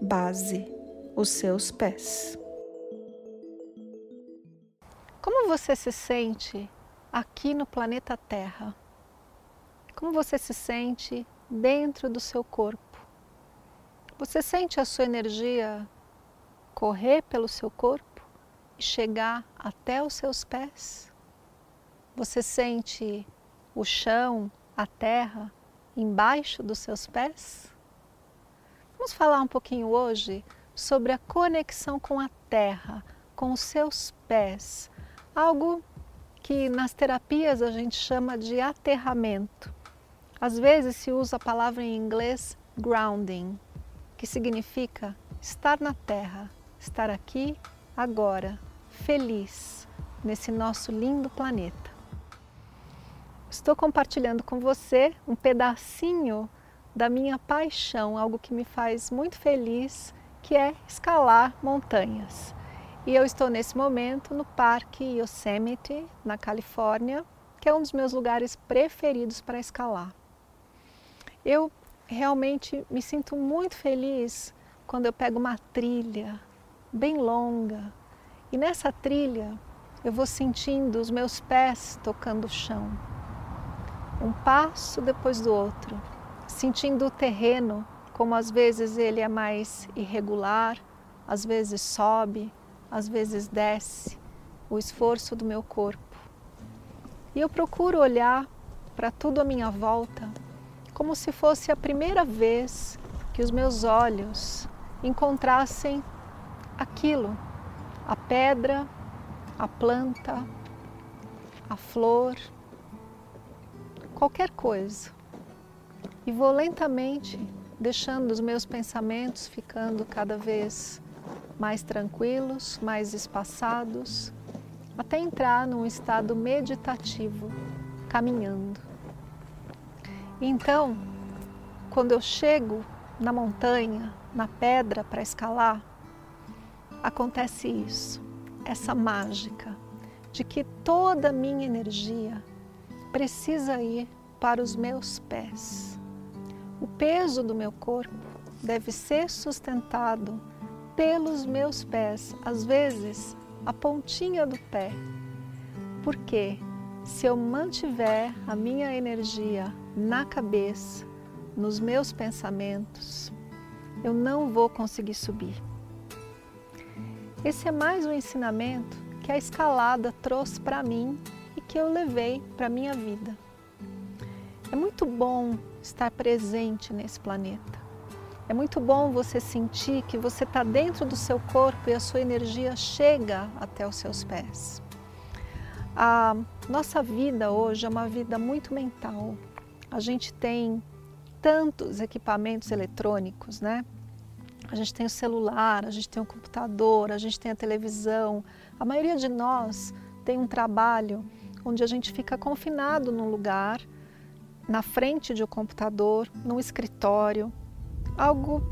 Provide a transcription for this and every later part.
base os seus pés. Como você se sente aqui no planeta Terra? Como você se sente dentro do seu corpo? Você sente a sua energia correr pelo seu corpo e chegar até os seus pés? Você sente o chão, a terra embaixo dos seus pés? Vamos falar um pouquinho hoje sobre a conexão com a terra, com os seus pés, algo que nas terapias a gente chama de aterramento. Às vezes se usa a palavra em inglês grounding, que significa estar na terra, estar aqui, agora, feliz nesse nosso lindo planeta. Estou compartilhando com você um pedacinho da minha paixão, algo que me faz muito feliz, que é escalar montanhas. E eu estou nesse momento no Parque Yosemite, na Califórnia, que é um dos meus lugares preferidos para escalar. Eu realmente me sinto muito feliz quando eu pego uma trilha bem longa e nessa trilha eu vou sentindo os meus pés tocando o chão, um passo depois do outro sentindo o terreno, como às vezes ele é mais irregular, às vezes sobe, às vezes desce, o esforço do meu corpo. E eu procuro olhar para tudo à minha volta como se fosse a primeira vez que os meus olhos encontrassem aquilo, a pedra, a planta, a flor, qualquer coisa e vou lentamente deixando os meus pensamentos ficando cada vez mais tranquilos, mais espaçados, até entrar num estado meditativo, caminhando. Então, quando eu chego na montanha, na pedra para escalar, acontece isso, essa mágica de que toda a minha energia precisa ir para os meus pés. O peso do meu corpo deve ser sustentado pelos meus pés, às vezes a pontinha do pé. Porque se eu mantiver a minha energia na cabeça, nos meus pensamentos, eu não vou conseguir subir. Esse é mais um ensinamento que a escalada trouxe para mim e que eu levei para minha vida. Muito bom estar presente nesse planeta. É muito bom você sentir que você está dentro do seu corpo e a sua energia chega até os seus pés. A nossa vida hoje é uma vida muito mental. A gente tem tantos equipamentos eletrônicos, né? A gente tem o celular, a gente tem o computador, a gente tem a televisão. A maioria de nós tem um trabalho onde a gente fica confinado num lugar na frente de um computador, num escritório, algo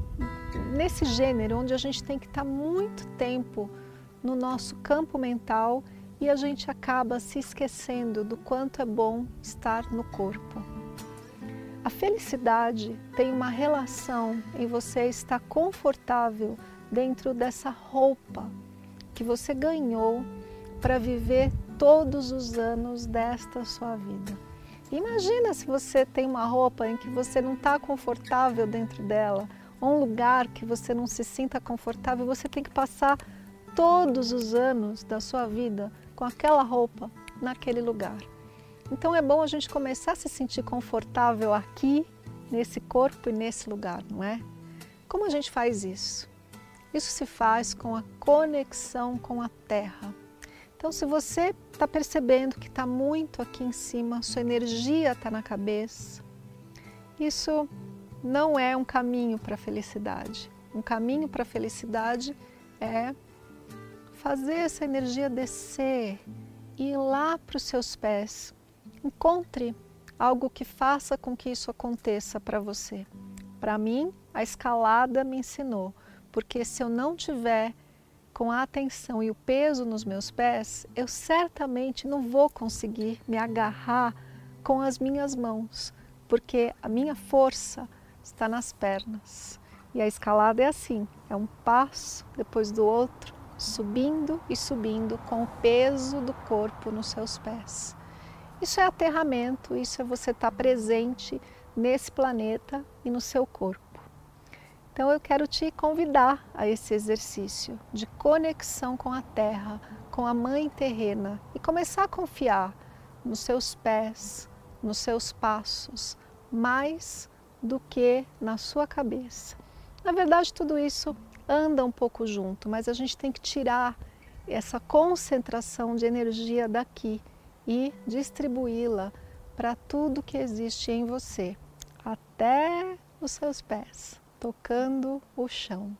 nesse gênero, onde a gente tem que estar muito tempo no nosso campo mental e a gente acaba se esquecendo do quanto é bom estar no corpo. A felicidade tem uma relação em você estar confortável dentro dessa roupa que você ganhou para viver todos os anos desta sua vida. Imagina se você tem uma roupa em que você não está confortável dentro dela, ou um lugar que você não se sinta confortável, você tem que passar todos os anos da sua vida com aquela roupa naquele lugar. Então é bom a gente começar a se sentir confortável aqui, nesse corpo e nesse lugar, não é? Como a gente faz isso? Isso se faz com a conexão com a terra. Então, se você está percebendo que está muito aqui em cima, sua energia está na cabeça, isso não é um caminho para a felicidade. Um caminho para a felicidade é fazer essa energia descer e ir lá para os seus pés. Encontre algo que faça com que isso aconteça para você. Para mim, a escalada me ensinou, porque se eu não tiver com a atenção e o peso nos meus pés, eu certamente não vou conseguir me agarrar com as minhas mãos, porque a minha força está nas pernas. E a escalada é assim, é um passo depois do outro, subindo e subindo com o peso do corpo nos seus pés. Isso é aterramento, isso é você estar presente nesse planeta e no seu corpo. Então eu quero te convidar a esse exercício de conexão com a terra, com a mãe terrena e começar a confiar nos seus pés, nos seus passos, mais do que na sua cabeça. Na verdade, tudo isso anda um pouco junto, mas a gente tem que tirar essa concentração de energia daqui e distribuí-la para tudo que existe em você, até os seus pés tocando o chão.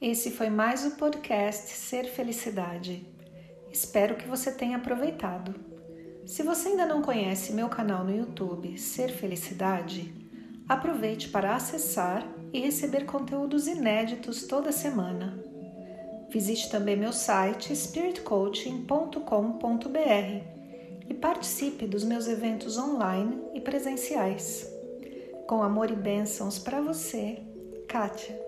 Esse foi mais o podcast Ser Felicidade. Espero que você tenha aproveitado. Se você ainda não conhece meu canal no YouTube Ser Felicidade, aproveite para acessar e receber conteúdos inéditos toda semana. Visite também meu site spiritcoaching.com.br e participe dos meus eventos online e presenciais. Com amor e bênçãos para você, Kátia.